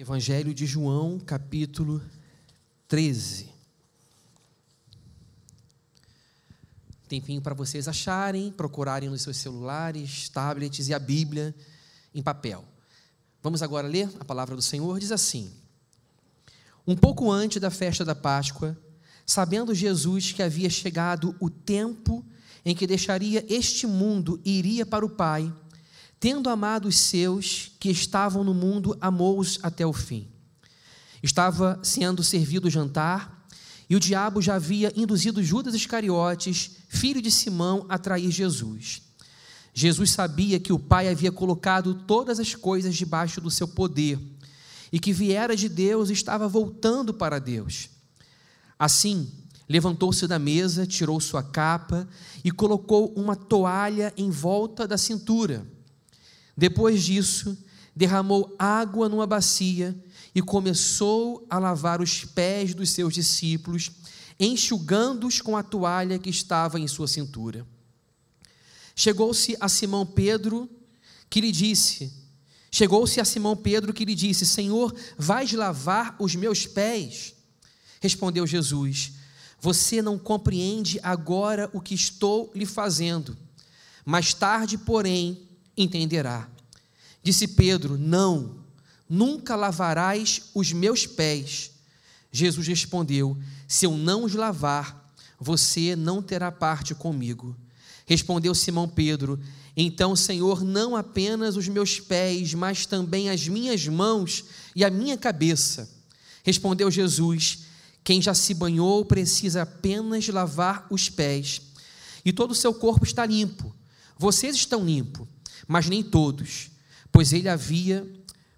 Evangelho de João, capítulo 13. Tempinho para vocês acharem, procurarem nos seus celulares, tablets e a Bíblia em papel. Vamos agora ler a palavra do Senhor? Diz assim: Um pouco antes da festa da Páscoa, sabendo Jesus que havia chegado o tempo em que deixaria este mundo e iria para o Pai, tendo amado os seus que estavam no mundo, amou-os até o fim. Estava sendo servido o jantar, e o diabo já havia induzido Judas Iscariotes, filho de Simão, a trair Jesus. Jesus sabia que o Pai havia colocado todas as coisas debaixo do seu poder e que viera de Deus e estava voltando para Deus. Assim, levantou-se da mesa, tirou sua capa e colocou uma toalha em volta da cintura. Depois disso, derramou água numa bacia e começou a lavar os pés dos seus discípulos, enxugando-os com a toalha que estava em sua cintura. Chegou-se a Simão Pedro, que lhe disse: Chegou-se a Simão Pedro que lhe disse: Senhor, vais lavar os meus pés? Respondeu Jesus: Você não compreende agora o que estou lhe fazendo. Mais tarde, porém, entenderá. Disse Pedro: Não, nunca lavarás os meus pés. Jesus respondeu: Se eu não os lavar, você não terá parte comigo. Respondeu Simão Pedro: Então, Senhor, não apenas os meus pés, mas também as minhas mãos e a minha cabeça. Respondeu Jesus: Quem já se banhou precisa apenas lavar os pés, e todo o seu corpo está limpo. Vocês estão limpos mas nem todos, pois ele havia,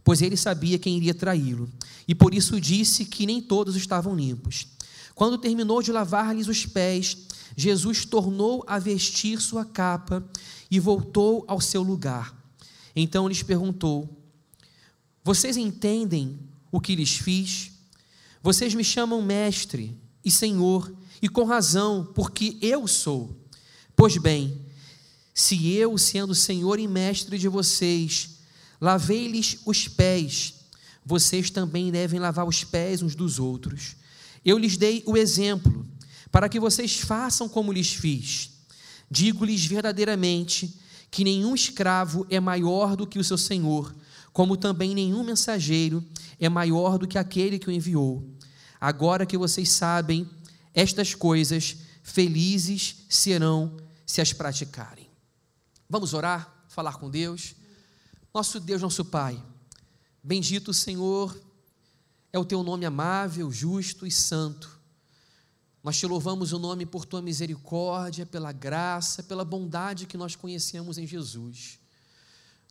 pois ele sabia quem iria traí-lo, e por isso disse que nem todos estavam limpos. Quando terminou de lavar-lhes os pés, Jesus tornou a vestir sua capa e voltou ao seu lugar. Então lhes perguntou: Vocês entendem o que lhes fiz? Vocês me chamam mestre e senhor, e com razão, porque eu sou. Pois bem, se eu, sendo Senhor e Mestre de vocês, lavei-lhes os pés, vocês também devem lavar os pés uns dos outros. Eu lhes dei o exemplo, para que vocês façam como lhes fiz. Digo-lhes verdadeiramente que nenhum escravo é maior do que o seu senhor, como também nenhum mensageiro é maior do que aquele que o enviou. Agora que vocês sabem estas coisas, felizes serão se as praticarem. Vamos orar, falar com Deus. Nosso Deus, nosso Pai, bendito o Senhor, é o teu nome amável, justo e santo. Nós te louvamos o nome por tua misericórdia, pela graça, pela bondade que nós conhecemos em Jesus.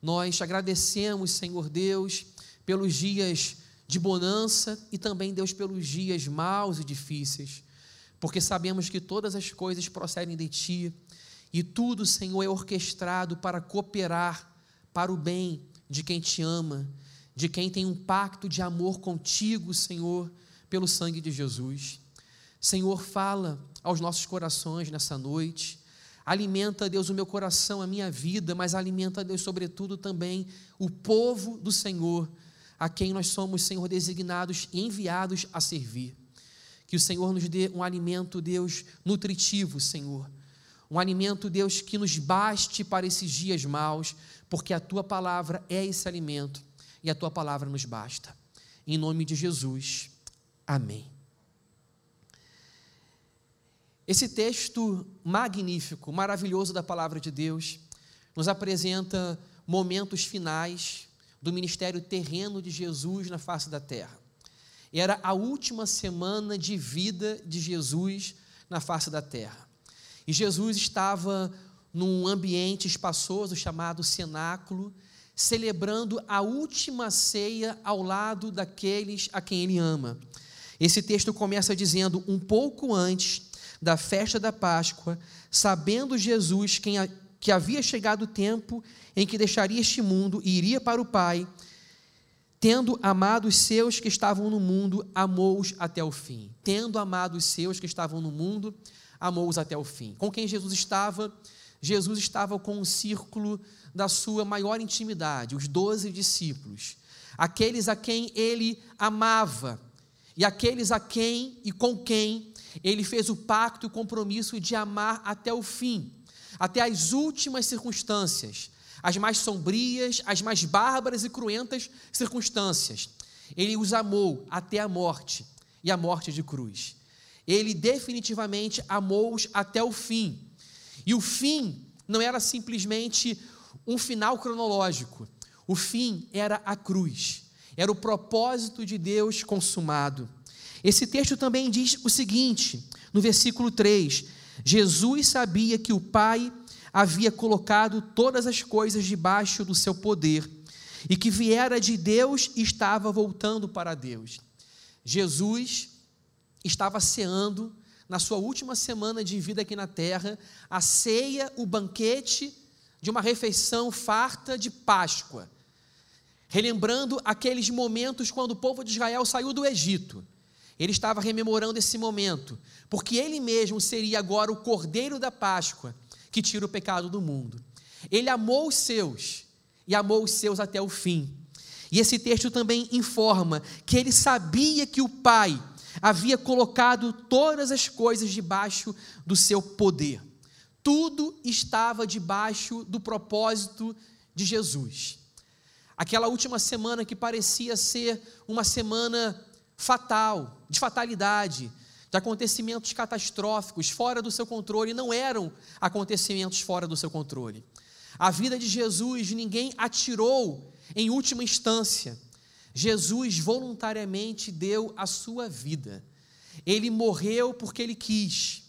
Nós te agradecemos, Senhor Deus, pelos dias de bonança e também, Deus, pelos dias maus e difíceis, porque sabemos que todas as coisas procedem de Ti e tudo, Senhor, é orquestrado para cooperar para o bem de quem te ama, de quem tem um pacto de amor contigo, Senhor, pelo sangue de Jesus. Senhor, fala aos nossos corações nessa noite. Alimenta, Deus, o meu coração, a minha vida, mas alimenta, Deus, sobretudo também o povo do Senhor, a quem nós somos, Senhor, designados e enviados a servir. Que o Senhor nos dê um alimento, Deus, nutritivo, Senhor um alimento, Deus, que nos baste para esses dias maus, porque a tua palavra é esse alimento e a tua palavra nos basta. Em nome de Jesus, amém. Esse texto magnífico, maravilhoso da palavra de Deus, nos apresenta momentos finais do ministério terreno de Jesus na face da terra. Era a última semana de vida de Jesus na face da terra. E Jesus estava num ambiente espaçoso chamado cenáculo, celebrando a última ceia ao lado daqueles a quem ele ama. Esse texto começa dizendo: um pouco antes da festa da Páscoa, sabendo Jesus quem, que havia chegado o tempo em que deixaria este mundo e iria para o Pai, tendo amado os seus que estavam no mundo, amou-os até o fim. Tendo amado os seus que estavam no mundo, amou-os até o fim. Com quem Jesus estava? Jesus estava com o um círculo da sua maior intimidade, os doze discípulos. aqueles a quem ele amava e aqueles a quem e com quem ele fez o pacto e o compromisso de amar até o fim, até as últimas circunstâncias, as mais sombrias, as mais bárbaras e cruentas circunstâncias. Ele os amou até a morte e a morte de cruz. Ele definitivamente amou-os até o fim. E o fim não era simplesmente um final cronológico. O fim era a cruz. Era o propósito de Deus consumado. Esse texto também diz o seguinte, no versículo 3: Jesus sabia que o Pai havia colocado todas as coisas debaixo do seu poder e que viera de Deus e estava voltando para Deus. Jesus estava ceando na sua última semana de vida aqui na terra, a ceia, o banquete de uma refeição farta de Páscoa, relembrando aqueles momentos quando o povo de Israel saiu do Egito. Ele estava rememorando esse momento, porque ele mesmo seria agora o cordeiro da Páscoa que tira o pecado do mundo. Ele amou os seus e amou os seus até o fim. E esse texto também informa que ele sabia que o Pai havia colocado todas as coisas debaixo do seu poder. Tudo estava debaixo do propósito de Jesus. Aquela última semana que parecia ser uma semana fatal, de fatalidade, de acontecimentos catastróficos fora do seu controle, não eram acontecimentos fora do seu controle. A vida de Jesus ninguém atirou em última instância. Jesus voluntariamente deu a sua vida. Ele morreu porque ele quis.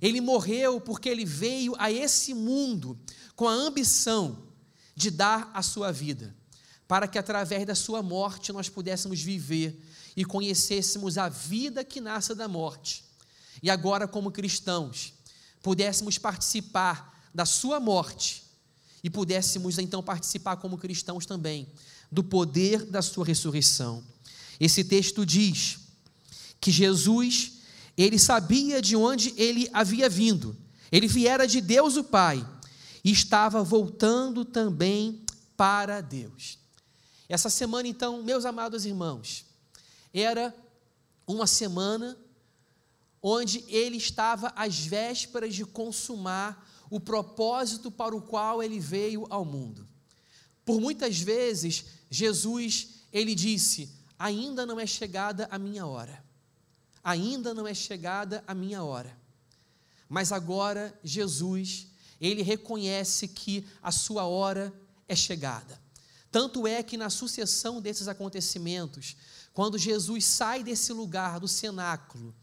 Ele morreu porque ele veio a esse mundo com a ambição de dar a sua vida, para que através da sua morte nós pudéssemos viver e conhecêssemos a vida que nasce da morte. E agora, como cristãos, pudéssemos participar da sua morte e pudéssemos então participar como cristãos também do poder da sua ressurreição. Esse texto diz que Jesus, ele sabia de onde ele havia vindo. Ele viera de Deus o Pai e estava voltando também para Deus. Essa semana, então, meus amados irmãos, era uma semana onde ele estava às vésperas de consumar o propósito para o qual ele veio ao mundo. Por muitas vezes, Jesus, ele disse: "Ainda não é chegada a minha hora. Ainda não é chegada a minha hora." Mas agora Jesus, ele reconhece que a sua hora é chegada. Tanto é que na sucessão desses acontecimentos, quando Jesus sai desse lugar do cenáculo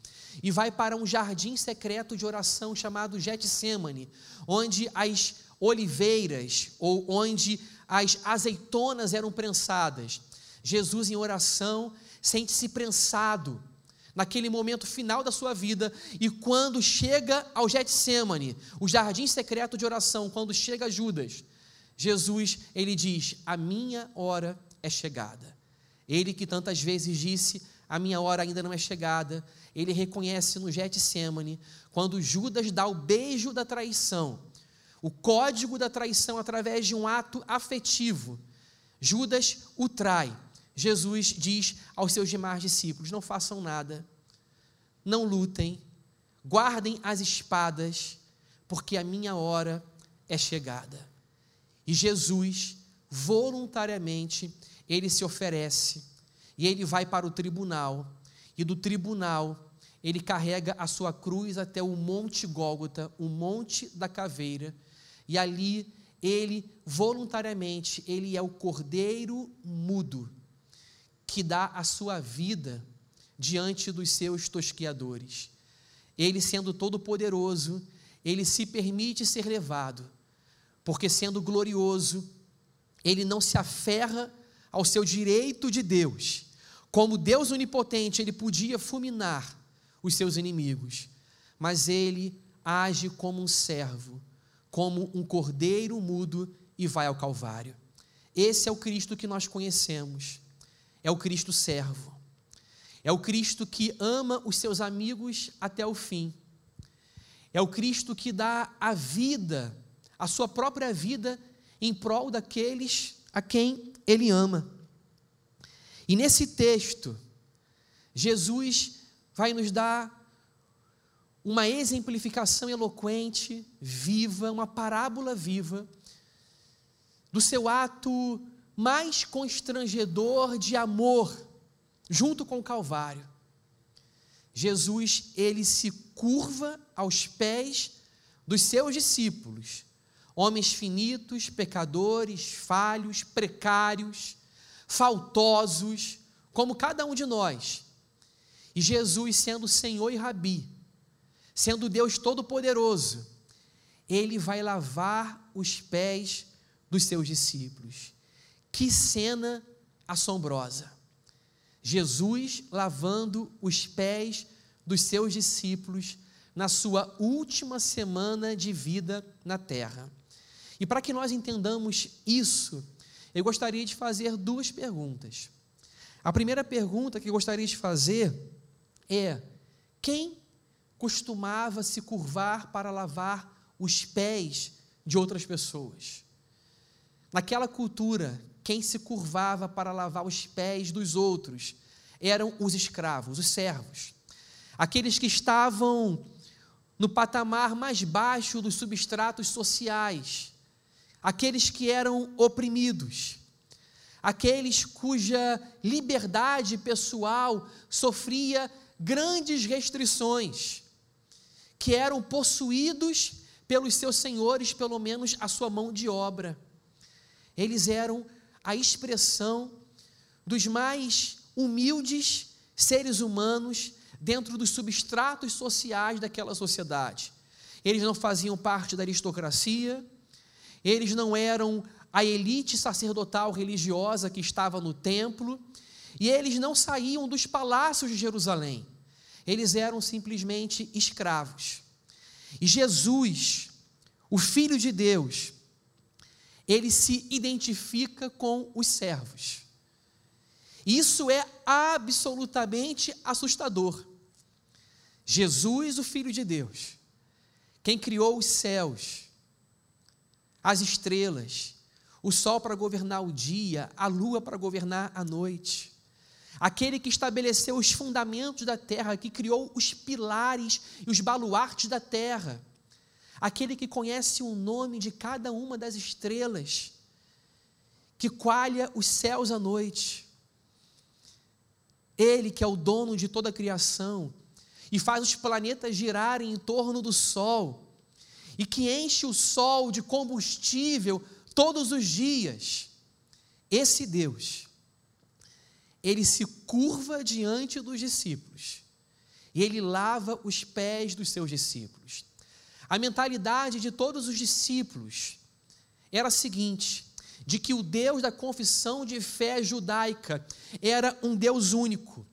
e vai para um jardim secreto de oração chamado Getsemane, onde as oliveiras ou onde as azeitonas eram prensadas. Jesus, em oração, sente-se prensado naquele momento final da sua vida, e quando chega ao Getsemane, o jardim secreto de oração, quando chega Judas, Jesus, ele diz: A minha hora é chegada. Ele que tantas vezes disse: A minha hora ainda não é chegada. Ele reconhece no Getsemane, quando Judas dá o beijo da traição, o código da traição através de um ato afetivo. Judas o trai. Jesus diz aos seus demais discípulos: Não façam nada, não lutem, guardem as espadas, porque a minha hora é chegada. E Jesus, voluntariamente, ele se oferece e ele vai para o tribunal, e do tribunal ele carrega a sua cruz até o Monte Gólgota, o Monte da Caveira, e ali ele voluntariamente, ele é o cordeiro mudo que dá a sua vida diante dos seus tosquiadores. Ele sendo todo poderoso, ele se permite ser levado, porque sendo glorioso, ele não se aferra ao seu direito de Deus. Como Deus onipotente, ele podia fulminar os seus inimigos, mas ele age como um servo, como um cordeiro mudo e vai ao Calvário. Esse é o Cristo que nós conhecemos. É o Cristo servo. É o Cristo que ama os seus amigos até o fim. É o Cristo que dá a vida, a sua própria vida, em prol daqueles a quem ele ama. E nesse texto, Jesus vai nos dar uma exemplificação eloquente, viva, uma parábola viva, do seu ato mais constrangedor de amor, junto com o Calvário. Jesus, ele se curva aos pés dos seus discípulos, homens finitos, pecadores, falhos, precários, faltosos, como cada um de nós. E Jesus, sendo Senhor e Rabi, sendo Deus Todo-Poderoso, ele vai lavar os pés dos seus discípulos. Que cena assombrosa! Jesus lavando os pés dos seus discípulos na sua última semana de vida na terra. E para que nós entendamos isso, eu gostaria de fazer duas perguntas. A primeira pergunta que eu gostaria de fazer é: quem costumava se curvar para lavar os pés de outras pessoas? Naquela cultura, quem se curvava para lavar os pés dos outros eram os escravos, os servos, aqueles que estavam no patamar mais baixo dos substratos sociais, aqueles que eram oprimidos, aqueles cuja liberdade pessoal sofria grandes restrições, que eram possuídos pelos seus senhores, pelo menos a sua mão de obra. Eles eram a expressão dos mais humildes seres humanos dentro dos substratos sociais daquela sociedade. Eles não faziam parte da aristocracia, eles não eram a elite sacerdotal religiosa que estava no templo, e eles não saíam dos palácios de Jerusalém. Eles eram simplesmente escravos. E Jesus, o Filho de Deus, ele se identifica com os servos. Isso é absolutamente assustador. Jesus, o Filho de Deus, quem criou os céus, as estrelas, o sol para governar o dia, a lua para governar a noite, aquele que estabeleceu os fundamentos da terra, que criou os pilares e os baluartes da terra, aquele que conhece o nome de cada uma das estrelas, que coalha os céus à noite, ele que é o dono de toda a criação, e faz os planetas girarem em torno do Sol, e que enche o Sol de combustível todos os dias. Esse Deus, ele se curva diante dos discípulos e ele lava os pés dos seus discípulos. A mentalidade de todos os discípulos era a seguinte: de que o Deus da confissão de fé judaica era um Deus único,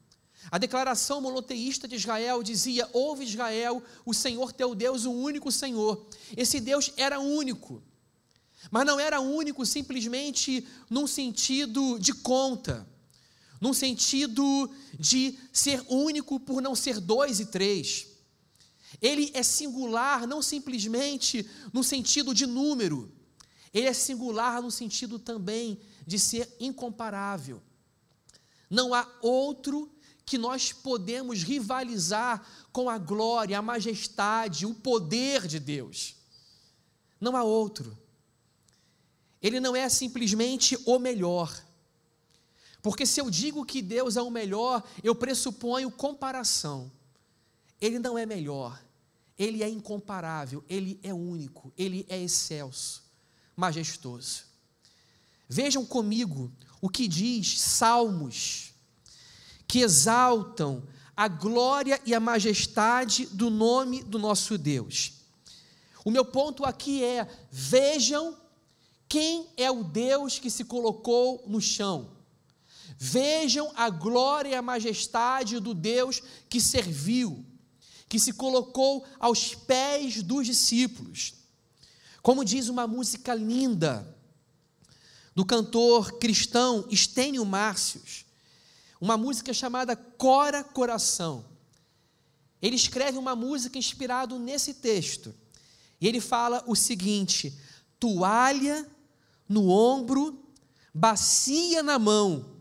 a declaração monoteísta de Israel dizia: Ouve Israel, o Senhor teu Deus, o único Senhor. Esse Deus era único, mas não era único simplesmente num sentido de conta, num sentido de ser único por não ser dois e três. Ele é singular não simplesmente no sentido de número, ele é singular no sentido também de ser incomparável. Não há outro que nós podemos rivalizar com a glória, a majestade, o poder de Deus. Não há outro. Ele não é simplesmente o melhor. Porque se eu digo que Deus é o melhor, eu pressuponho comparação. Ele não é melhor. Ele é incomparável, ele é único, ele é excelso, majestoso. Vejam comigo o que diz Salmos que exaltam a glória e a majestade do nome do nosso Deus. O meu ponto aqui é: vejam quem é o Deus que se colocou no chão. Vejam a glória e a majestade do Deus que serviu, que se colocou aos pés dos discípulos. Como diz uma música linda do cantor cristão Estênio Márcios, uma música chamada Cora Coração. Ele escreve uma música inspirado nesse texto. E ele fala o seguinte: toalha no ombro, bacia na mão,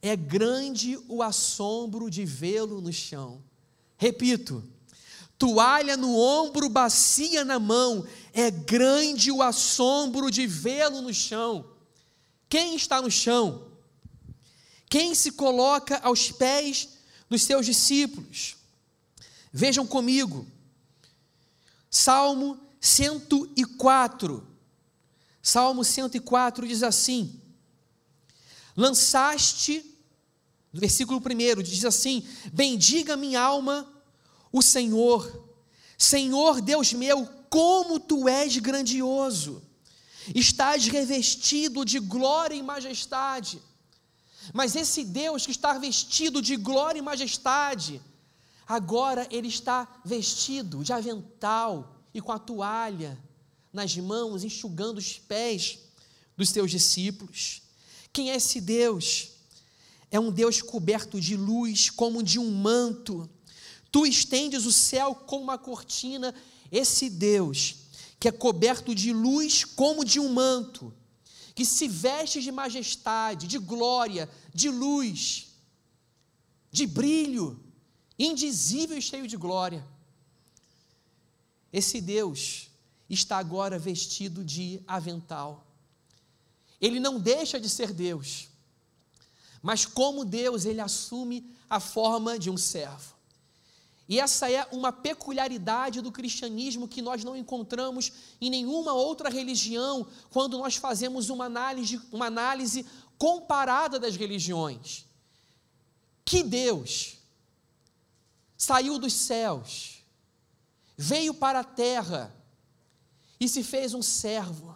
é grande o assombro de vê-lo no chão. Repito, toalha no ombro, bacia na mão, é grande o assombro de vê-lo no chão. Quem está no chão? Quem se coloca aos pés dos seus discípulos? Vejam comigo, Salmo 104. Salmo 104 diz assim: Lançaste, no versículo 1 diz assim: Bendiga minha alma o Senhor, Senhor Deus meu, como tu és grandioso, estás revestido de glória e majestade. Mas esse Deus que está vestido de glória e majestade, agora ele está vestido de avental e com a toalha nas mãos, enxugando os pés dos seus discípulos. Quem é esse Deus? É um Deus coberto de luz, como de um manto. Tu estendes o céu como uma cortina. Esse Deus, que é coberto de luz como de um manto, que se veste de majestade, de glória, de luz, de brilho, indizível e cheio de glória. Esse Deus está agora vestido de avental. Ele não deixa de ser Deus, mas como Deus, ele assume a forma de um servo. E essa é uma peculiaridade do cristianismo que nós não encontramos em nenhuma outra religião quando nós fazemos uma análise, uma análise comparada das religiões. Que Deus saiu dos céus, veio para a terra e se fez um servo.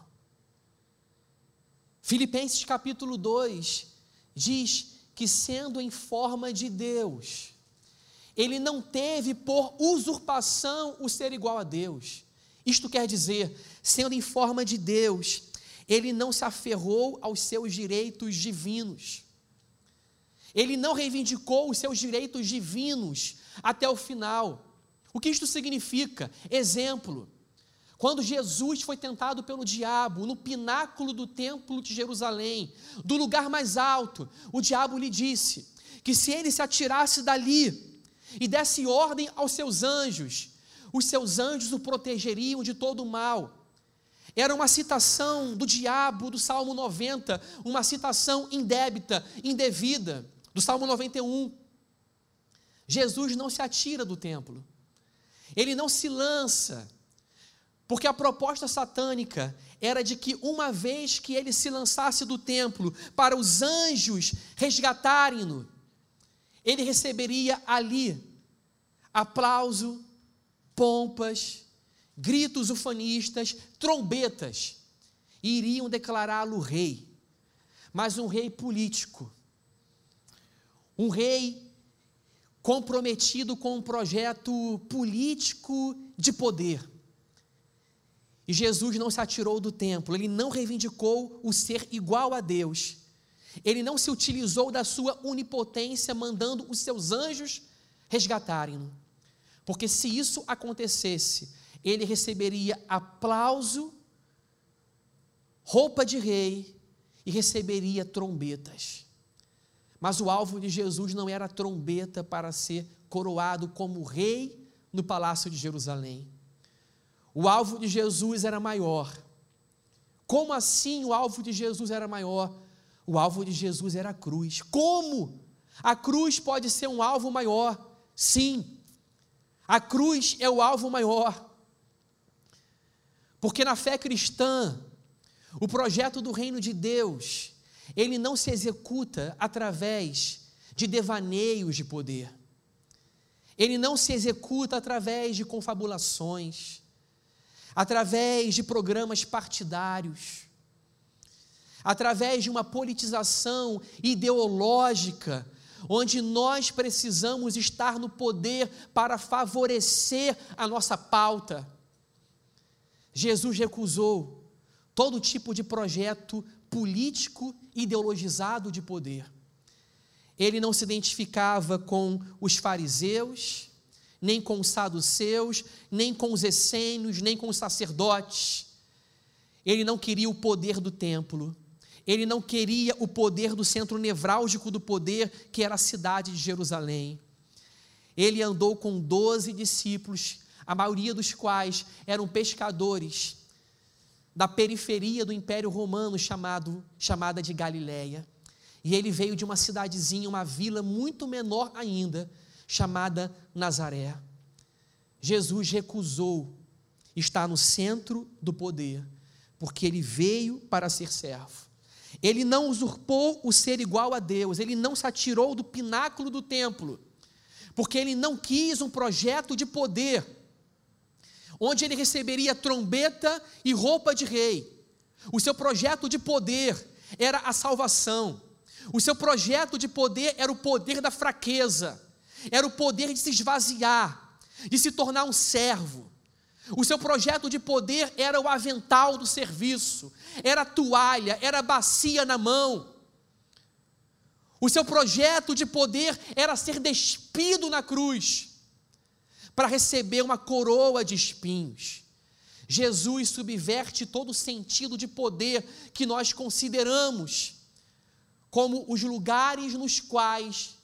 Filipenses capítulo 2 diz que, sendo em forma de Deus, ele não teve por usurpação o ser igual a Deus. Isto quer dizer, sendo em forma de Deus, ele não se aferrou aos seus direitos divinos. Ele não reivindicou os seus direitos divinos até o final. O que isto significa? Exemplo: quando Jesus foi tentado pelo diabo no pináculo do templo de Jerusalém, do lugar mais alto, o diabo lhe disse que se ele se atirasse dali e desse ordem aos seus anjos, os seus anjos o protegeriam de todo o mal. Era uma citação do diabo do Salmo 90, uma citação indébita, indevida, do Salmo 91. Jesus não se atira do templo, ele não se lança, porque a proposta satânica era de que uma vez que ele se lançasse do templo para os anjos resgatarem-no, ele receberia ali aplauso, pompas, gritos ufanistas, trombetas, e iriam declará-lo rei, mas um rei político, um rei comprometido com um projeto político de poder. Jesus não se atirou do templo, ele não reivindicou o ser igual a Deus, ele não se utilizou da sua onipotência, mandando os seus anjos resgatarem-no. Porque se isso acontecesse, ele receberia aplauso, roupa de rei e receberia trombetas. Mas o alvo de Jesus não era trombeta para ser coroado como rei no palácio de Jerusalém. O alvo de Jesus era maior. Como assim o alvo de Jesus era maior? O alvo de Jesus era a cruz. Como? A cruz pode ser um alvo maior? Sim. A cruz é o alvo maior. Porque na fé cristã, o projeto do reino de Deus, ele não se executa através de devaneios de poder. Ele não se executa através de confabulações, através de programas partidários, através de uma politização ideológica onde nós precisamos estar no poder para favorecer a nossa pauta. Jesus recusou todo tipo de projeto político ideologizado de poder. Ele não se identificava com os fariseus, nem com os saduceus, nem com os essênios, nem com os sacerdotes. Ele não queria o poder do templo. Ele não queria o poder do centro nevrálgico do poder, que era a cidade de Jerusalém. Ele andou com doze discípulos, a maioria dos quais eram pescadores da periferia do Império Romano chamado, chamada de Galiléia. E ele veio de uma cidadezinha, uma vila muito menor ainda, chamada Nazaré. Jesus recusou estar no centro do poder, porque ele veio para ser servo. Ele não usurpou o ser igual a Deus, ele não se atirou do pináculo do templo, porque ele não quis um projeto de poder, onde ele receberia trombeta e roupa de rei. O seu projeto de poder era a salvação. O seu projeto de poder era o poder da fraqueza, era o poder de se esvaziar, de se tornar um servo. O seu projeto de poder era o avental do serviço, era a toalha, era a bacia na mão. O seu projeto de poder era ser despido na cruz, para receber uma coroa de espinhos. Jesus subverte todo o sentido de poder que nós consideramos como os lugares nos quais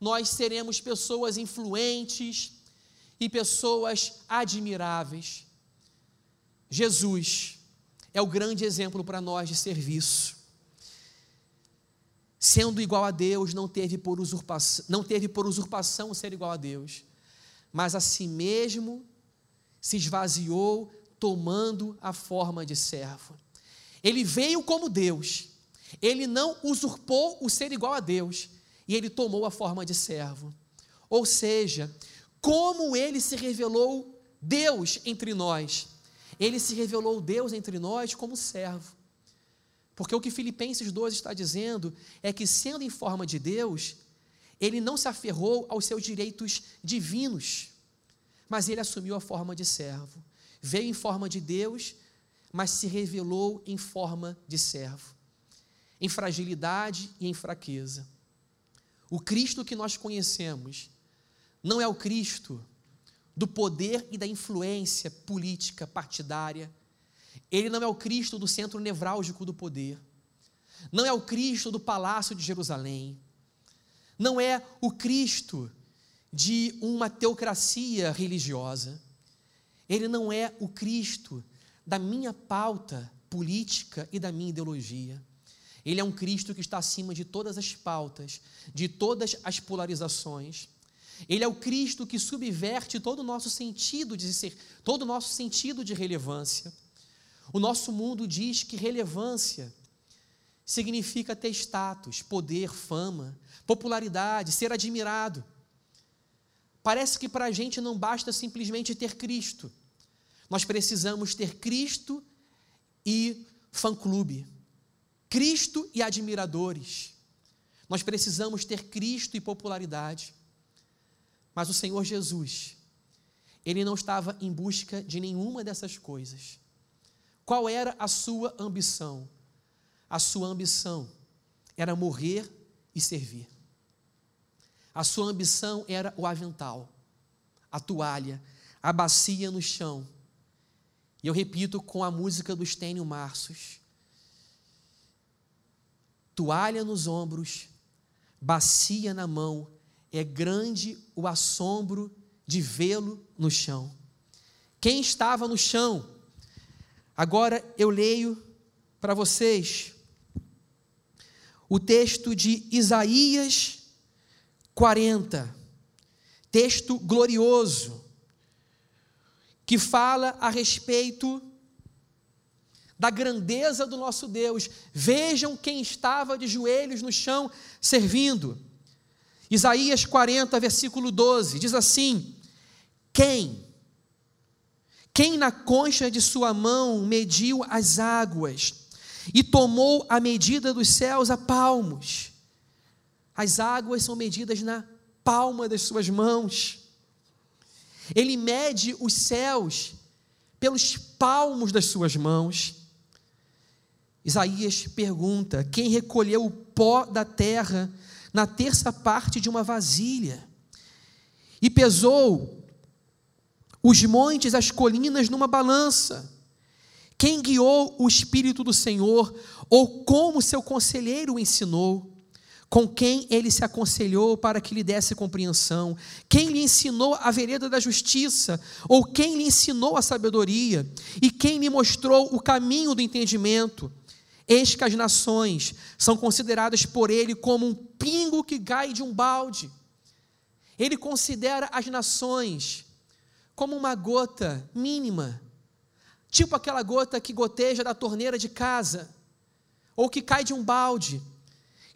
nós seremos pessoas influentes e pessoas admiráveis. Jesus é o grande exemplo para nós de serviço. Sendo igual a Deus, não teve por usurpação, não teve por usurpação ser igual a Deus, mas a si mesmo se esvaziou, tomando a forma de servo. Ele veio como Deus, ele não usurpou o ser igual a Deus e ele tomou a forma de servo. Ou seja, como ele se revelou Deus entre nós? Ele se revelou Deus entre nós como servo. Porque o que Filipenses 2 está dizendo é que, sendo em forma de Deus, ele não se aferrou aos seus direitos divinos, mas ele assumiu a forma de servo. Veio em forma de Deus, mas se revelou em forma de servo em fragilidade e em fraqueza. O Cristo que nós conhecemos não é o Cristo do poder e da influência política partidária. Ele não é o Cristo do centro nevrálgico do poder. Não é o Cristo do palácio de Jerusalém. Não é o Cristo de uma teocracia religiosa. Ele não é o Cristo da minha pauta política e da minha ideologia. Ele é um Cristo que está acima de todas as pautas, de todas as polarizações. Ele é o Cristo que subverte todo o nosso sentido de ser, todo o nosso sentido de relevância. O nosso mundo diz que relevância significa ter status, poder, fama, popularidade, ser admirado. Parece que para a gente não basta simplesmente ter Cristo. Nós precisamos ter Cristo e fã-clube. Cristo e admiradores. Nós precisamos ter Cristo e popularidade. Mas o Senhor Jesus, ele não estava em busca de nenhuma dessas coisas. Qual era a sua ambição? A sua ambição era morrer e servir. A sua ambição era o avental, a toalha, a bacia no chão. E eu repito com a música do Estênio Marços: toalha nos ombros, bacia na mão, é grande o assombro de vê-lo no chão. Quem estava no chão? Agora eu leio para vocês o texto de Isaías 40, texto glorioso, que fala a respeito da grandeza do nosso Deus. Vejam quem estava de joelhos no chão servindo. Isaías 40, versículo 12, diz assim: Quem? Quem na concha de sua mão mediu as águas e tomou a medida dos céus a palmos? As águas são medidas na palma das suas mãos. Ele mede os céus pelos palmos das suas mãos. Isaías pergunta: quem recolheu o pó da terra na terça parte de uma vasilha e pesou os montes, as colinas numa balança? Quem guiou o Espírito do Senhor, ou como seu conselheiro o ensinou? Com quem ele se aconselhou para que lhe desse compreensão? Quem lhe ensinou a vereda da justiça? Ou quem lhe ensinou a sabedoria? E quem lhe mostrou o caminho do entendimento? Eis que as nações são consideradas por ele como um pingo que cai de um balde. Ele considera as nações como uma gota mínima tipo aquela gota que goteja da torneira de casa, ou que cai de um balde.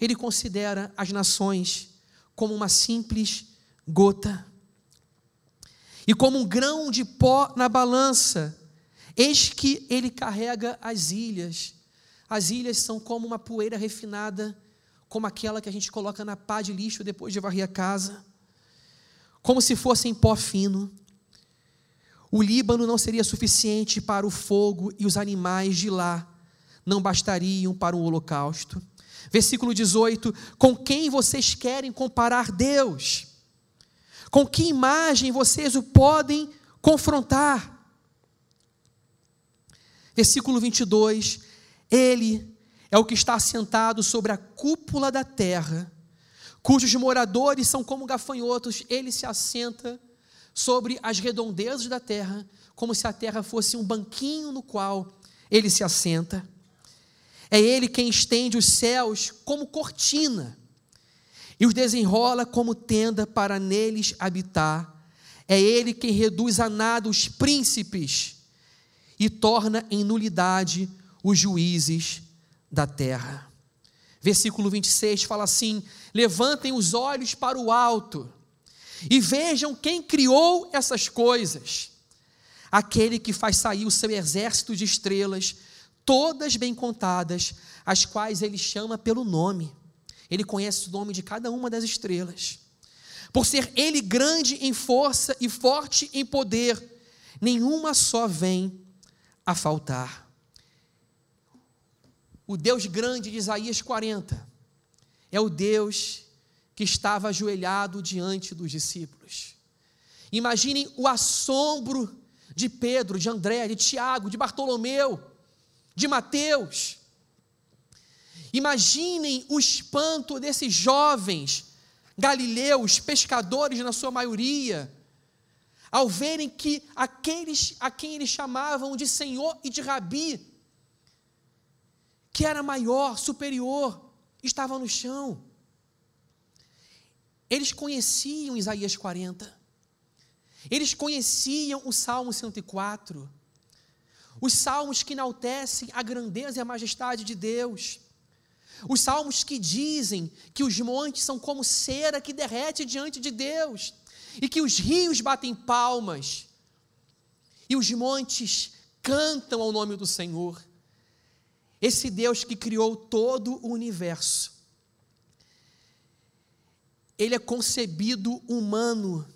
Ele considera as nações como uma simples gota. E como um grão de pó na balança, eis que ele carrega as ilhas. As ilhas são como uma poeira refinada, como aquela que a gente coloca na pá de lixo depois de varrer a casa, como se fossem pó fino. O Líbano não seria suficiente para o fogo e os animais de lá não bastariam para o holocausto. Versículo 18: Com quem vocês querem comparar Deus? Com que imagem vocês o podem confrontar? Versículo 22: Ele é o que está assentado sobre a cúpula da terra, cujos moradores são como gafanhotos, ele se assenta sobre as redondezas da terra, como se a terra fosse um banquinho no qual ele se assenta. É ele quem estende os céus como cortina e os desenrola como tenda para neles habitar. É ele quem reduz a nada os príncipes e torna em nulidade os juízes da terra. Versículo 26 fala assim: Levantem os olhos para o alto e vejam quem criou essas coisas. Aquele que faz sair o seu exército de estrelas, todas bem contadas, as quais ele chama pelo nome. Ele conhece o nome de cada uma das estrelas. Por ser ele grande em força e forte em poder, nenhuma só vem a faltar. O Deus grande de Isaías 40 é o Deus que estava ajoelhado diante dos discípulos. Imaginem o assombro de Pedro, de André, de Tiago, de Bartolomeu, de Mateus. Imaginem o espanto desses jovens galileus, pescadores na sua maioria, ao verem que aqueles a quem eles chamavam de Senhor e de Rabi, que era maior, superior, estava no chão. Eles conheciam Isaías 40. Eles conheciam o Salmo 104. Os salmos que enaltecem a grandeza e a majestade de Deus. Os salmos que dizem que os montes são como cera que derrete diante de Deus e que os rios batem palmas e os montes cantam ao nome do Senhor. Esse Deus que criou todo o universo ele é concebido humano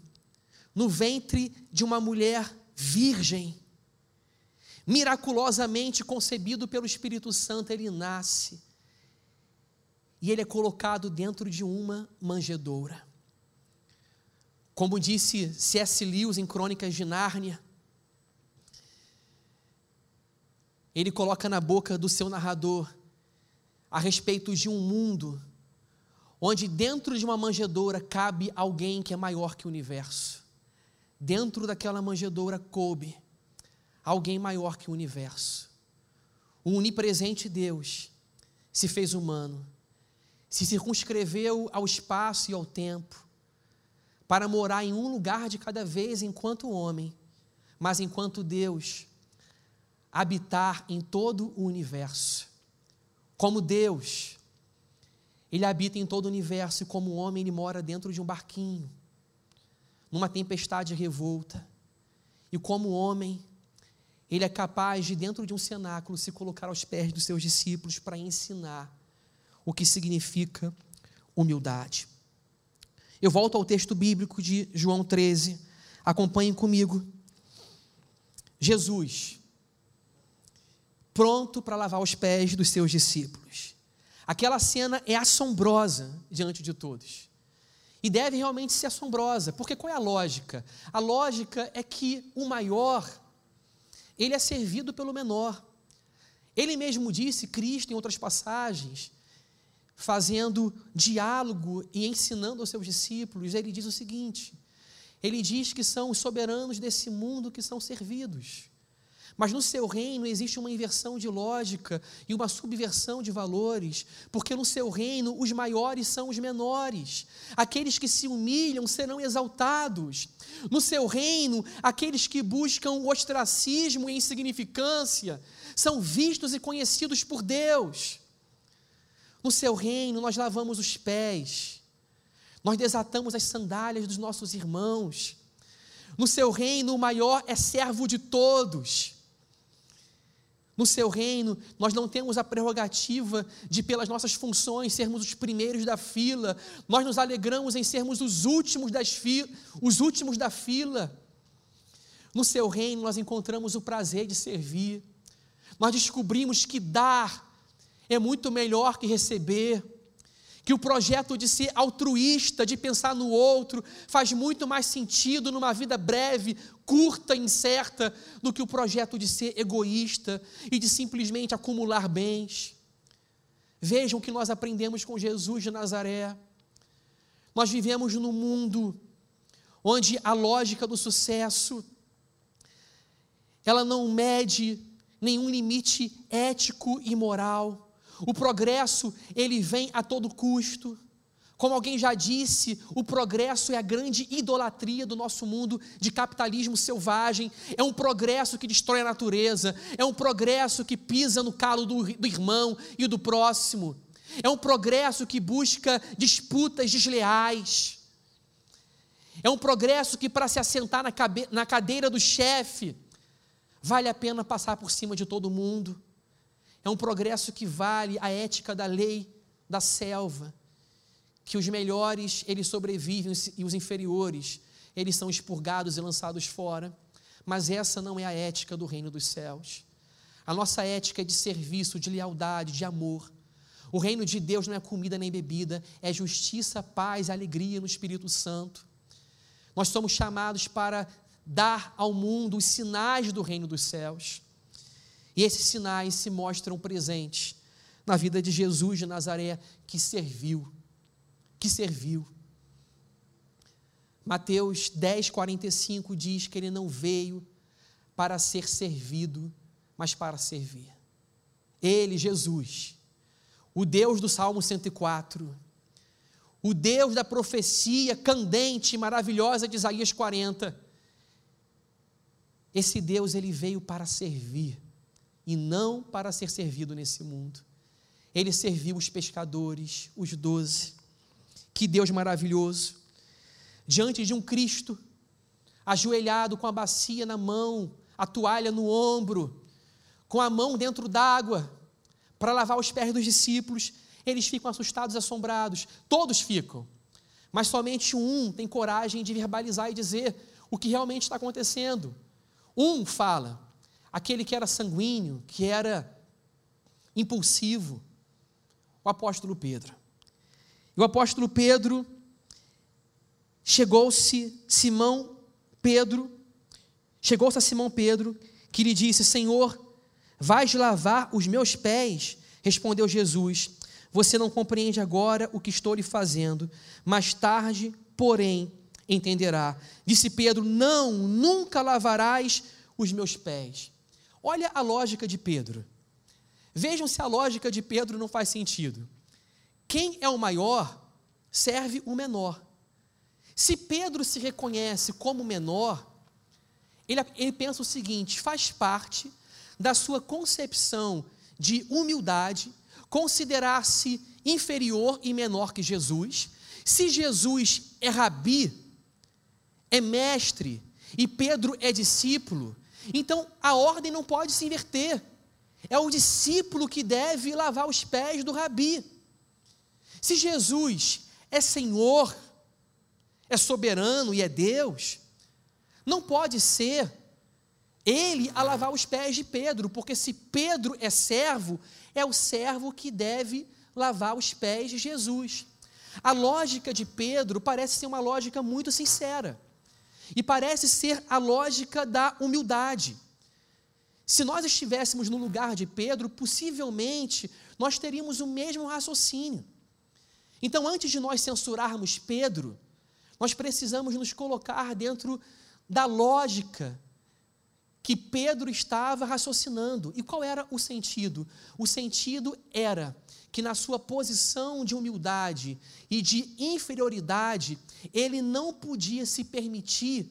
no ventre de uma mulher virgem. Miraculosamente concebido pelo Espírito Santo, ele nasce. E ele é colocado dentro de uma manjedoura. Como disse C.S. Lewis em Crônicas de Nárnia, ele coloca na boca do seu narrador a respeito de um mundo onde dentro de uma manjedoura cabe alguém que é maior que o universo. Dentro daquela manjedoura coube alguém maior que o universo. O onipresente Deus se fez humano, se circunscreveu ao espaço e ao tempo, para morar em um lugar de cada vez enquanto homem, mas enquanto Deus, habitar em todo o universo. Como Deus, ele habita em todo o universo e, como homem, ele mora dentro de um barquinho, numa tempestade revolta. E, como homem, ele é capaz de, dentro de um cenáculo, se colocar aos pés dos seus discípulos para ensinar o que significa humildade. Eu volto ao texto bíblico de João 13. Acompanhem comigo. Jesus, pronto para lavar os pés dos seus discípulos. Aquela cena é assombrosa diante de todos. E deve realmente ser assombrosa, porque qual é a lógica? A lógica é que o maior, ele é servido pelo menor. Ele mesmo disse, Cristo, em outras passagens, fazendo diálogo e ensinando aos seus discípulos, ele diz o seguinte: ele diz que são os soberanos desse mundo que são servidos. Mas no seu reino existe uma inversão de lógica e uma subversão de valores, porque no seu reino os maiores são os menores, aqueles que se humilham serão exaltados. No seu reino, aqueles que buscam ostracismo e insignificância são vistos e conhecidos por Deus. No seu reino, nós lavamos os pés, nós desatamos as sandálias dos nossos irmãos. No seu reino, o maior é servo de todos. No seu reino, nós não temos a prerrogativa de, pelas nossas funções, sermos os primeiros da fila. Nós nos alegramos em sermos os últimos, das os últimos da fila. No seu reino, nós encontramos o prazer de servir. Nós descobrimos que dar é muito melhor que receber que o projeto de ser altruísta, de pensar no outro, faz muito mais sentido numa vida breve, curta, incerta, do que o projeto de ser egoísta e de simplesmente acumular bens. Vejam o que nós aprendemos com Jesus de Nazaré. Nós vivemos num mundo onde a lógica do sucesso ela não mede nenhum limite ético e moral. O progresso, ele vem a todo custo. Como alguém já disse, o progresso é a grande idolatria do nosso mundo de capitalismo selvagem. É um progresso que destrói a natureza. É um progresso que pisa no calo do, do irmão e do próximo. É um progresso que busca disputas desleais. É um progresso que, para se assentar na, cabe, na cadeira do chefe, vale a pena passar por cima de todo mundo. É um progresso que vale a ética da lei da selva, que os melhores eles sobrevivem e os inferiores eles são expurgados e lançados fora. Mas essa não é a ética do reino dos céus. A nossa ética é de serviço, de lealdade, de amor. O reino de Deus não é comida nem bebida, é justiça, paz, alegria no Espírito Santo. Nós somos chamados para dar ao mundo os sinais do reino dos céus. E esses sinais se mostram presentes na vida de Jesus de Nazaré, que serviu, que serviu. Mateus 10, 45 diz que ele não veio para ser servido, mas para servir. Ele, Jesus, o Deus do Salmo 104, o Deus da profecia candente e maravilhosa de Isaías 40, esse Deus, ele veio para servir e não para ser servido nesse mundo. Ele serviu os pescadores, os doze. Que Deus maravilhoso. Diante de um Cristo, ajoelhado com a bacia na mão, a toalha no ombro, com a mão dentro d'água, para lavar os pés dos discípulos, eles ficam assustados, assombrados. Todos ficam. Mas somente um tem coragem de verbalizar e dizer o que realmente está acontecendo. Um fala: aquele que era sanguíneo, que era impulsivo, o apóstolo Pedro. E o apóstolo Pedro chegou-se Simão Pedro, chegou-se a Simão Pedro, que lhe disse: Senhor, vais lavar os meus pés? Respondeu Jesus: Você não compreende agora o que estou lhe fazendo, mais tarde, porém, entenderá. Disse Pedro: Não, nunca lavarás os meus pés. Olha a lógica de Pedro. Vejam se a lógica de Pedro não faz sentido. Quem é o maior serve o menor. Se Pedro se reconhece como menor, ele, ele pensa o seguinte: faz parte da sua concepção de humildade considerar-se inferior e menor que Jesus. Se Jesus é rabi, é mestre, e Pedro é discípulo, então a ordem não pode se inverter. É o discípulo que deve lavar os pés do rabi. Se Jesus é Senhor, é soberano e é Deus, não pode ser ele a lavar os pés de Pedro, porque se Pedro é servo, é o servo que deve lavar os pés de Jesus. A lógica de Pedro parece ser uma lógica muito sincera. E parece ser a lógica da humildade. Se nós estivéssemos no lugar de Pedro, possivelmente nós teríamos o mesmo raciocínio. Então, antes de nós censurarmos Pedro, nós precisamos nos colocar dentro da lógica que Pedro estava raciocinando. E qual era o sentido? O sentido era que, na sua posição de humildade e de inferioridade, ele não podia se permitir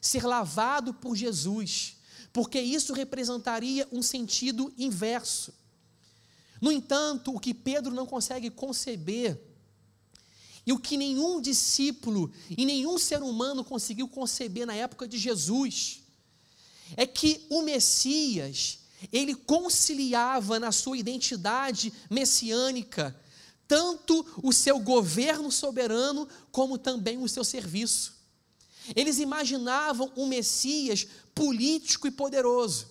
ser lavado por Jesus, porque isso representaria um sentido inverso. No entanto, o que Pedro não consegue conceber e o que nenhum discípulo e nenhum ser humano conseguiu conceber na época de Jesus é que o Messias, ele conciliava na sua identidade messiânica tanto o seu governo soberano como também o seu serviço. Eles imaginavam um Messias político e poderoso,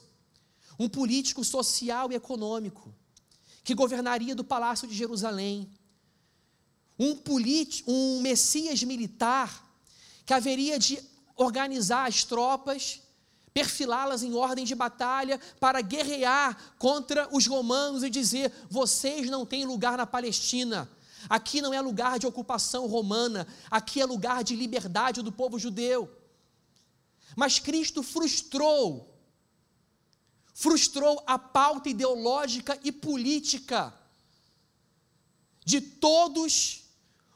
um político social e econômico, que governaria do palácio de Jerusalém um, um Messias militar que haveria de organizar as tropas, perfilá-las em ordem de batalha para guerrear contra os romanos e dizer: vocês não têm lugar na Palestina. Aqui não é lugar de ocupação romana, aqui é lugar de liberdade do povo judeu. Mas Cristo frustrou, frustrou a pauta ideológica e política de todos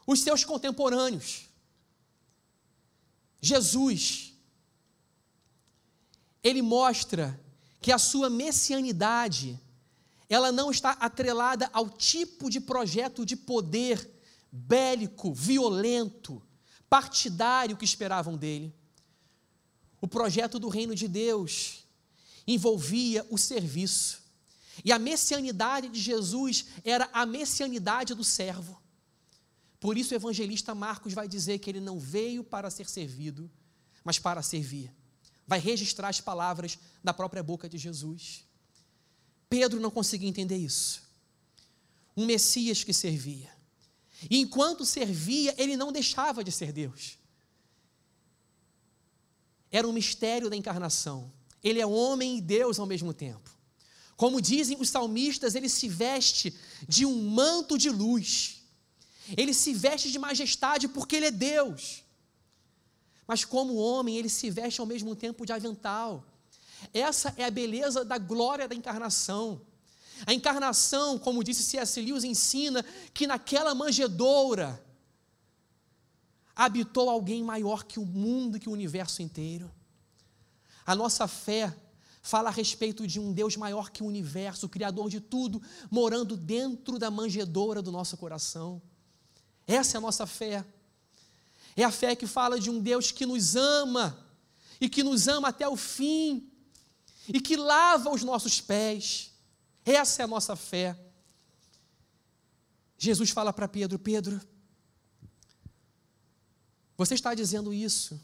os seus contemporâneos. Jesus, ele mostra que a sua messianidade, ela não está atrelada ao tipo de projeto de poder bélico, violento, partidário que esperavam dele. O projeto do reino de Deus envolvia o serviço. E a messianidade de Jesus era a messianidade do servo. Por isso o evangelista Marcos vai dizer que ele não veio para ser servido, mas para servir. Vai registrar as palavras da própria boca de Jesus. Pedro não conseguia entender isso. Um Messias que servia. E enquanto servia, ele não deixava de ser Deus. Era um mistério da encarnação. Ele é homem e Deus ao mesmo tempo. Como dizem os salmistas, ele se veste de um manto de luz ele se veste de majestade porque ele é Deus. Mas como homem, ele se veste ao mesmo tempo de avental. Essa é a beleza da glória da encarnação. A encarnação, como disse C.S. Lewis, ensina que naquela manjedoura habitou alguém maior que o mundo que o universo inteiro. A nossa fé fala a respeito de um Deus maior que o universo, o Criador de tudo, morando dentro da manjedoura do nosso coração. Essa é a nossa fé. É a fé que fala de um Deus que nos ama e que nos ama até o fim e que lava os nossos pés. Essa é a nossa fé. Jesus fala para Pedro: Pedro, você está dizendo isso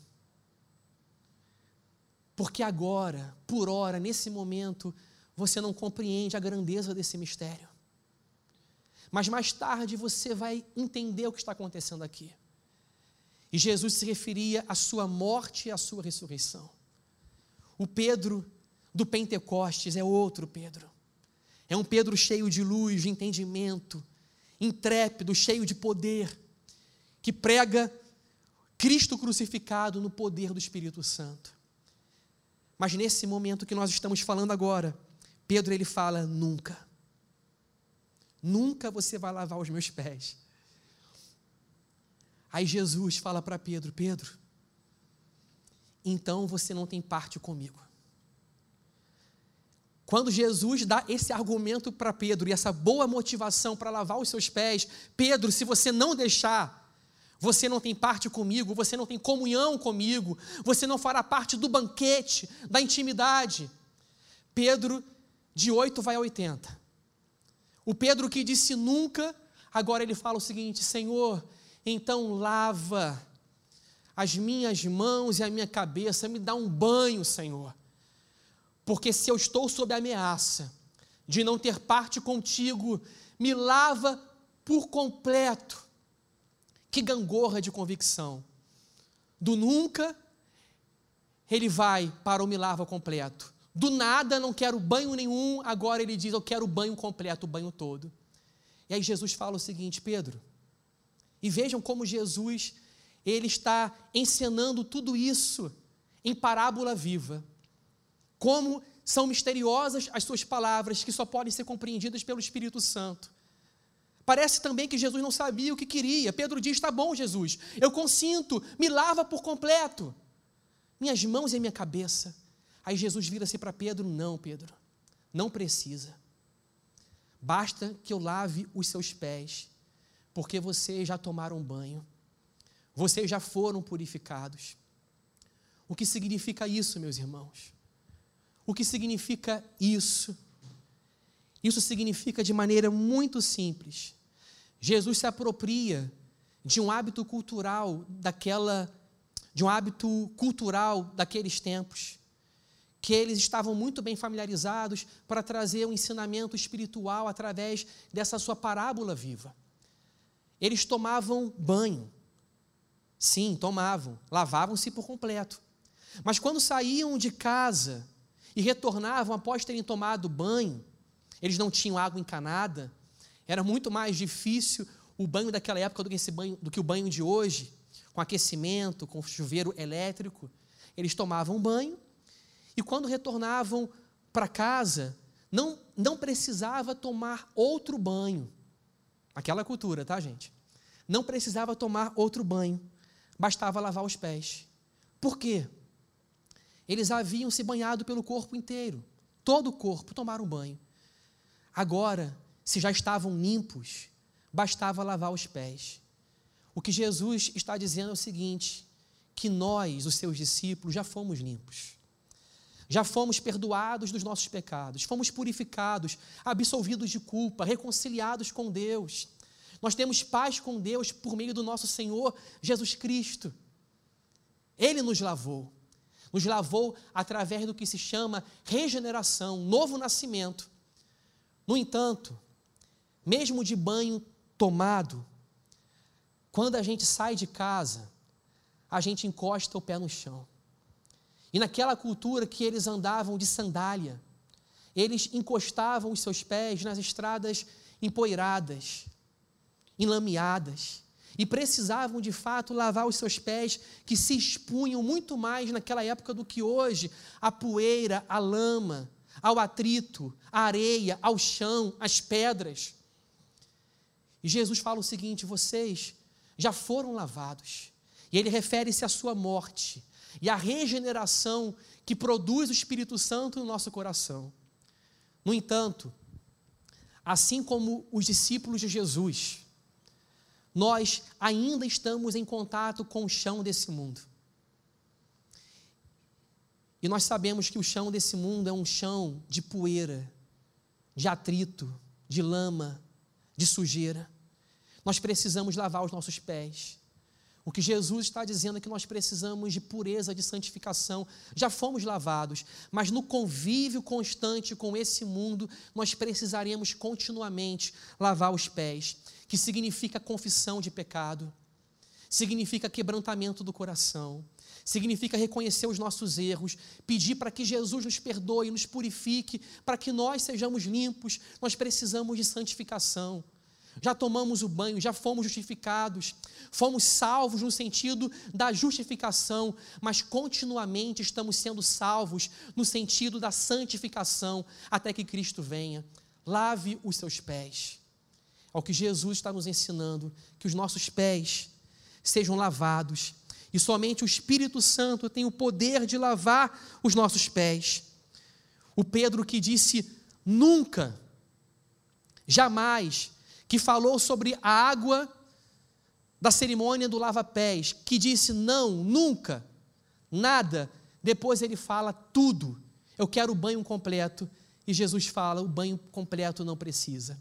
porque agora, por hora, nesse momento, você não compreende a grandeza desse mistério. Mas mais tarde você vai entender o que está acontecendo aqui. E Jesus se referia à sua morte e à sua ressurreição. O Pedro do Pentecostes é outro Pedro. É um Pedro cheio de luz, de entendimento, intrépido, cheio de poder, que prega Cristo crucificado no poder do Espírito Santo. Mas nesse momento que nós estamos falando agora, Pedro ele fala nunca. Nunca você vai lavar os meus pés. Aí Jesus fala para Pedro: Pedro, então você não tem parte comigo. Quando Jesus dá esse argumento para Pedro e essa boa motivação para lavar os seus pés, Pedro, se você não deixar, você não tem parte comigo, você não tem comunhão comigo, você não fará parte do banquete, da intimidade. Pedro, de 8 vai a 80. O Pedro que disse nunca, agora ele fala o seguinte: Senhor, então lava as minhas mãos e a minha cabeça, me dá um banho, Senhor. Porque se eu estou sob ameaça de não ter parte contigo, me lava por completo. Que gangorra de convicção. Do nunca, ele vai para o me lava completo. Do nada, não quero banho nenhum, agora ele diz: Eu quero o banho completo, o banho todo. E aí Jesus fala o seguinte, Pedro, e vejam como Jesus, ele está encenando tudo isso em parábola viva. Como são misteriosas as suas palavras que só podem ser compreendidas pelo Espírito Santo. Parece também que Jesus não sabia o que queria. Pedro diz: Está bom, Jesus, eu consinto, me lava por completo. Minhas mãos e minha cabeça. Aí Jesus vira-se para Pedro: Não, Pedro, não precisa. Basta que eu lave os seus pés, porque vocês já tomaram banho, vocês já foram purificados. O que significa isso, meus irmãos? O que significa isso? Isso significa de maneira muito simples. Jesus se apropria de um hábito cultural daquela de um hábito cultural daqueles tempos, que eles estavam muito bem familiarizados para trazer um ensinamento espiritual através dessa sua parábola viva. Eles tomavam banho. Sim, tomavam, lavavam-se por completo. Mas quando saíam de casa e retornavam após terem tomado banho, eles não tinham água encanada, era muito mais difícil o banho daquela época do que, banho, do que o banho de hoje, com aquecimento, com chuveiro elétrico. Eles tomavam banho e quando retornavam para casa, não, não precisava tomar outro banho. Aquela cultura, tá, gente? Não precisava tomar outro banho, bastava lavar os pés. Por quê? Eles haviam se banhado pelo corpo inteiro, todo o corpo, tomaram banho. Agora, se já estavam limpos, bastava lavar os pés. O que Jesus está dizendo é o seguinte: que nós, os seus discípulos, já fomos limpos. Já fomos perdoados dos nossos pecados, fomos purificados, absolvidos de culpa, reconciliados com Deus. Nós temos paz com Deus por meio do nosso Senhor Jesus Cristo. Ele nos lavou. Nos lavou através do que se chama regeneração, novo nascimento. No entanto, mesmo de banho tomado, quando a gente sai de casa, a gente encosta o pé no chão. E naquela cultura que eles andavam de sandália, eles encostavam os seus pés nas estradas empoeiradas, enlameadas, e precisavam de fato lavar os seus pés, que se expunham muito mais naquela época do que hoje, a poeira, a lama, ao atrito, à areia, ao chão, às pedras. E Jesus fala o seguinte: vocês já foram lavados. E ele refere-se à sua morte e à regeneração que produz o Espírito Santo no nosso coração. No entanto, assim como os discípulos de Jesus, nós ainda estamos em contato com o chão desse mundo. E nós sabemos que o chão desse mundo é um chão de poeira, de atrito, de lama, de sujeira. Nós precisamos lavar os nossos pés. O que Jesus está dizendo é que nós precisamos de pureza, de santificação. Já fomos lavados, mas no convívio constante com esse mundo, nós precisaremos continuamente lavar os pés, que significa confissão de pecado, significa quebrantamento do coração, significa reconhecer os nossos erros, pedir para que Jesus nos perdoe, nos purifique, para que nós sejamos limpos. Nós precisamos de santificação. Já tomamos o banho, já fomos justificados, fomos salvos no sentido da justificação, mas continuamente estamos sendo salvos no sentido da santificação até que Cristo venha. Lave os seus pés. É o que Jesus está nos ensinando, que os nossos pés sejam lavados e somente o Espírito Santo tem o poder de lavar os nossos pés. O Pedro que disse nunca, jamais, que falou sobre a água da cerimônia do lava-pés, que disse não, nunca, nada. Depois ele fala tudo. Eu quero o banho completo. E Jesus fala: o banho completo não precisa.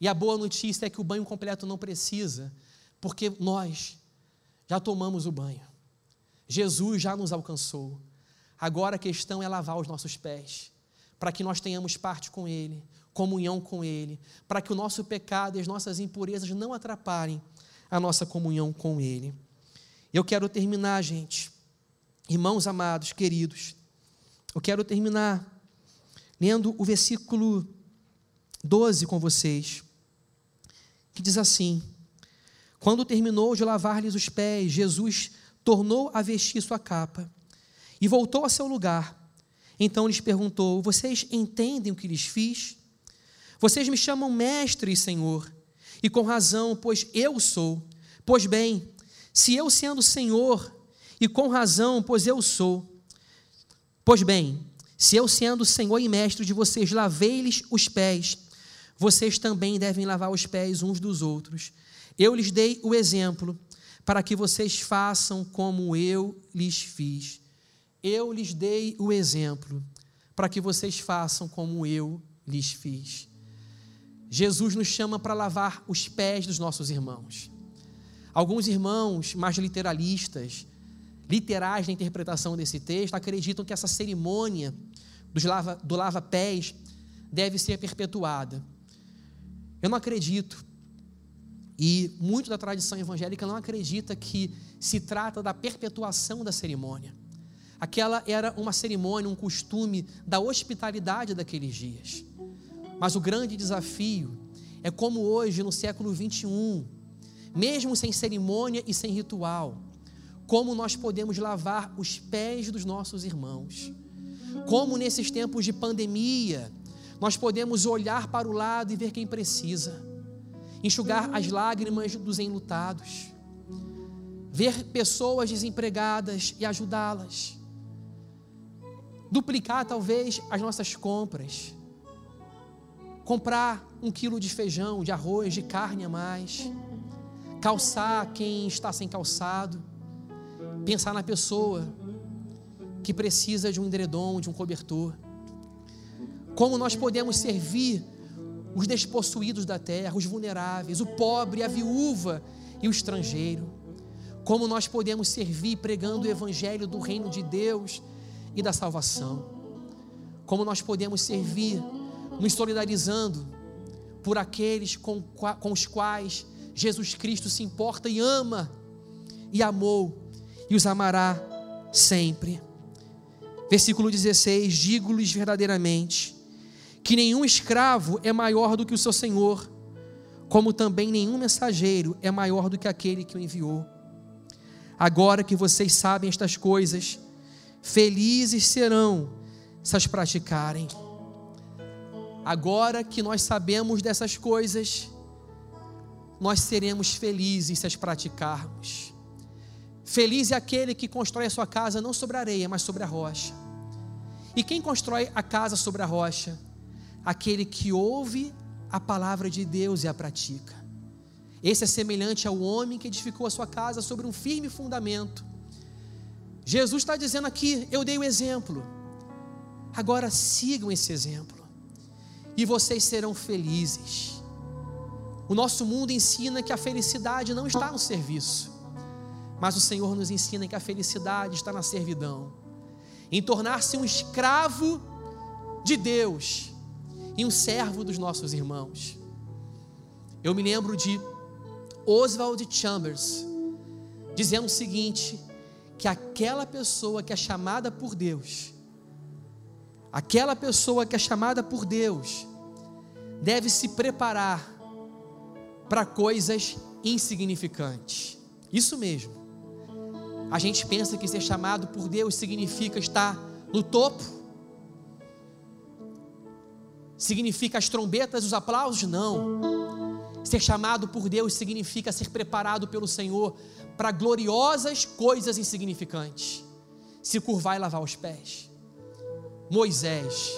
E a boa notícia é que o banho completo não precisa, porque nós já tomamos o banho. Jesus já nos alcançou. Agora a questão é lavar os nossos pés, para que nós tenhamos parte com Ele, comunhão com Ele, para que o nosso pecado e as nossas impurezas não atrapalhem a nossa comunhão com Ele. Eu quero terminar, gente, irmãos amados, queridos, eu quero terminar lendo o versículo 12 com vocês, que diz assim: Quando terminou de lavar-lhes os pés, Jesus tornou a vestir sua capa e voltou a seu lugar. Então lhes perguntou: Vocês entendem o que lhes fiz? Vocês me chamam mestre e senhor, e com razão, pois eu sou. Pois bem, se eu sendo senhor, e com razão, pois eu sou. Pois bem, se eu sendo senhor e mestre de vocês lavei-lhes os pés, vocês também devem lavar os pés uns dos outros. Eu lhes dei o exemplo para que vocês façam como eu lhes fiz. Eu lhes dei o exemplo para que vocês façam como eu lhes fiz. Jesus nos chama para lavar os pés dos nossos irmãos. Alguns irmãos mais literalistas, literais na interpretação desse texto, acreditam que essa cerimônia do lava-pés deve ser perpetuada. Eu não acredito. E muito da tradição evangélica não acredita que se trata da perpetuação da cerimônia. Aquela era uma cerimônia, um costume da hospitalidade daqueles dias. Mas o grande desafio é como hoje, no século 21, mesmo sem cerimônia e sem ritual, como nós podemos lavar os pés dos nossos irmãos. Como nesses tempos de pandemia, nós podemos olhar para o lado e ver quem precisa, enxugar as lágrimas dos enlutados, ver pessoas desempregadas e ajudá-las, duplicar talvez as nossas compras, comprar um quilo de feijão, de arroz, de carne a mais, calçar quem está sem calçado, pensar na pessoa que precisa de um edredom, de um cobertor. Como nós podemos servir os despossuídos da terra, os vulneráveis, o pobre, a viúva e o estrangeiro. Como nós podemos servir pregando o evangelho do reino de Deus e da salvação. Como nós podemos servir nos solidarizando por aqueles com, com os quais Jesus Cristo se importa e ama e amou e os amará sempre. Versículo 16: Digo-lhes verdadeiramente que nenhum escravo é maior do que o seu senhor, como também nenhum mensageiro é maior do que aquele que o enviou. Agora que vocês sabem estas coisas, felizes serão se as praticarem. Agora que nós sabemos dessas coisas, nós seremos felizes se as praticarmos. Feliz é aquele que constrói a sua casa não sobre a areia, mas sobre a rocha. E quem constrói a casa sobre a rocha? Aquele que ouve a palavra de Deus e a pratica. Esse é semelhante ao homem que edificou a sua casa sobre um firme fundamento. Jesus está dizendo aqui: eu dei o exemplo. Agora sigam esse exemplo e vocês serão felizes. O nosso mundo ensina que a felicidade não está no serviço, mas o Senhor nos ensina que a felicidade está na servidão, em tornar-se um escravo de Deus e um servo dos nossos irmãos. Eu me lembro de Oswald Chambers dizendo o seguinte: que aquela pessoa que é chamada por Deus Aquela pessoa que é chamada por Deus deve se preparar para coisas insignificantes. Isso mesmo. A gente pensa que ser chamado por Deus significa estar no topo, significa as trombetas, os aplausos? Não. Ser chamado por Deus significa ser preparado pelo Senhor para gloriosas coisas insignificantes. Se curvar e lavar os pés. Moisés,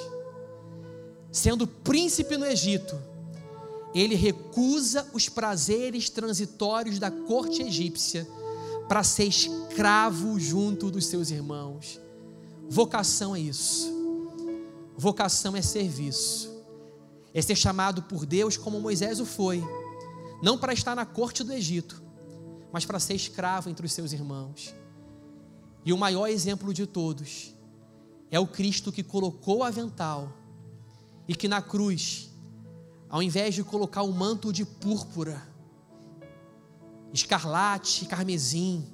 sendo príncipe no Egito, ele recusa os prazeres transitórios da corte egípcia para ser escravo junto dos seus irmãos. Vocação é isso. Vocação é serviço. É ser chamado por Deus como Moisés o foi, não para estar na corte do Egito, mas para ser escravo entre os seus irmãos. E o maior exemplo de todos é o Cristo que colocou o avental e que na cruz, ao invés de colocar um manto de púrpura, escarlate, carmesim,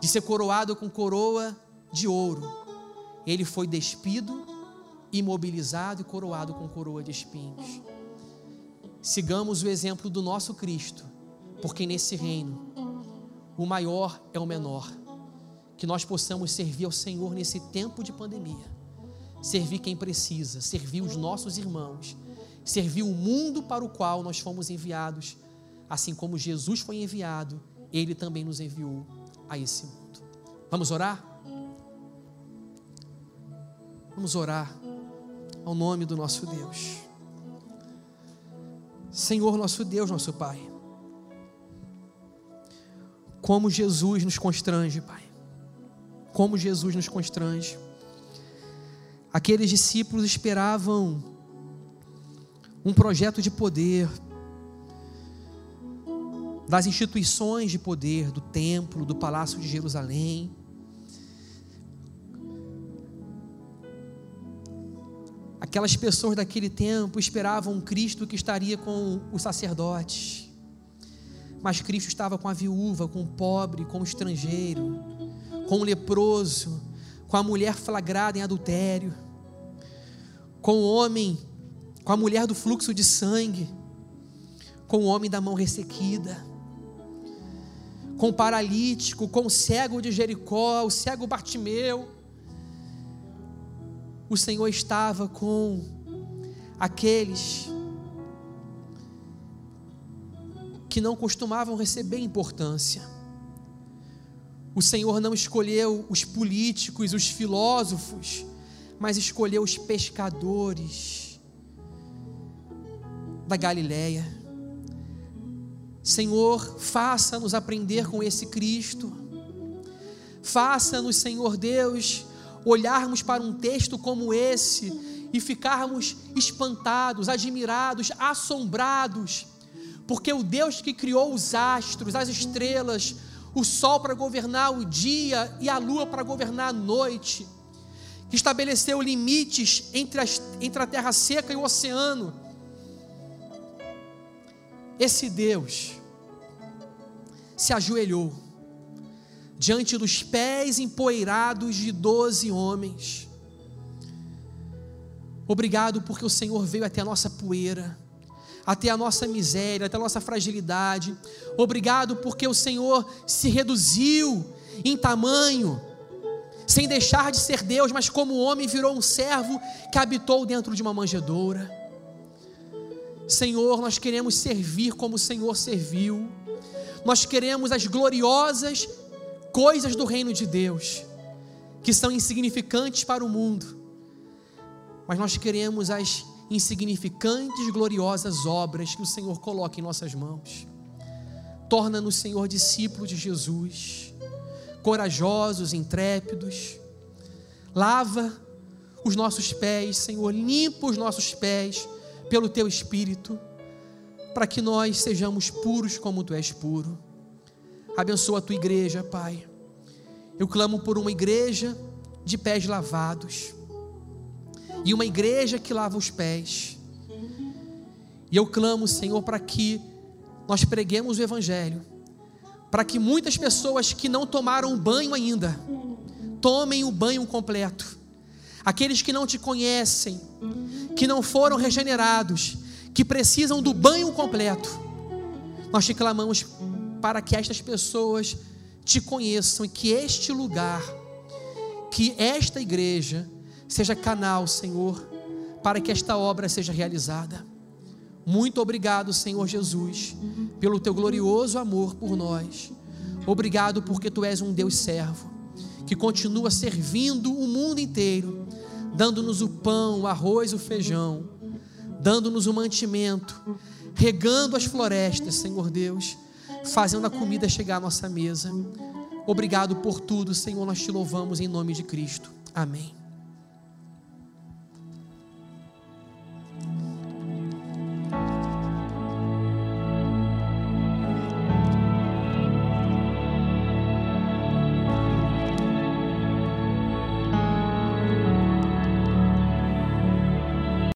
de ser coroado com coroa de ouro, ele foi despido imobilizado e coroado com coroa de espinhos. Sigamos o exemplo do nosso Cristo, porque nesse reino o maior é o menor. Que nós possamos servir ao Senhor nesse tempo de pandemia. Servir quem precisa, servir os nossos irmãos, servir o mundo para o qual nós fomos enviados, assim como Jesus foi enviado, ele também nos enviou a esse mundo. Vamos orar? Vamos orar ao nome do nosso Deus. Senhor, nosso Deus, nosso Pai. Como Jesus nos constrange, Pai. Como Jesus nos constrange. Aqueles discípulos esperavam um projeto de poder, das instituições de poder, do templo, do palácio de Jerusalém. Aquelas pessoas daquele tempo esperavam um Cristo que estaria com os sacerdotes. Mas Cristo estava com a viúva, com o pobre, com o estrangeiro, com o leproso, com a mulher flagrada em adultério, com o homem, com a mulher do fluxo de sangue, com o homem da mão ressequida, com o paralítico, com o cego de Jericó, o cego Bartimeu, o Senhor estava com aqueles que não costumavam receber importância. O Senhor não escolheu os políticos, os filósofos, mas escolheu os pescadores da Galileia. Senhor, faça-nos aprender com esse Cristo. Faça-nos, Senhor Deus, olharmos para um texto como esse e ficarmos espantados, admirados, assombrados, porque o Deus que criou os astros, as estrelas, o sol para governar o dia e a lua para governar a noite, que estabeleceu limites entre, as, entre a terra seca e o oceano, esse Deus se ajoelhou diante dos pés empoeirados de doze homens. Obrigado porque o Senhor veio até a nossa poeira, até a nossa miséria, até a nossa fragilidade. Obrigado porque o Senhor se reduziu em tamanho, sem deixar de ser Deus, mas como homem virou um servo que habitou dentro de uma manjedoura. Senhor, nós queremos servir como o Senhor serviu. Nós queremos as gloriosas coisas do reino de Deus que são insignificantes para o mundo, mas nós queremos as insignificantes, gloriosas obras que o Senhor coloca em nossas mãos. Torna-nos, Senhor, discípulos de Jesus, corajosos, intrépidos. Lava os nossos pés, Senhor, limpa os nossos pés pelo teu Espírito, para que nós sejamos puros como tu és puro. Abençoa a tua igreja, Pai. Eu clamo por uma igreja de pés lavados. E uma igreja que lava os pés. E eu clamo, Senhor, para que nós preguemos o Evangelho. Para que muitas pessoas que não tomaram banho ainda, tomem o banho completo. Aqueles que não te conhecem, que não foram regenerados, que precisam do banho completo. Nós te clamamos para que estas pessoas te conheçam e que este lugar, que esta igreja, seja canal, Senhor, para que esta obra seja realizada. Muito obrigado, Senhor Jesus, pelo teu glorioso amor por nós. Obrigado porque tu és um Deus servo, que continua servindo o mundo inteiro, dando-nos o pão, o arroz, o feijão, dando-nos o mantimento, regando as florestas, Senhor Deus fazendo a comida chegar à nossa mesa. Obrigado por tudo, Senhor. Nós te louvamos em nome de Cristo. Amém.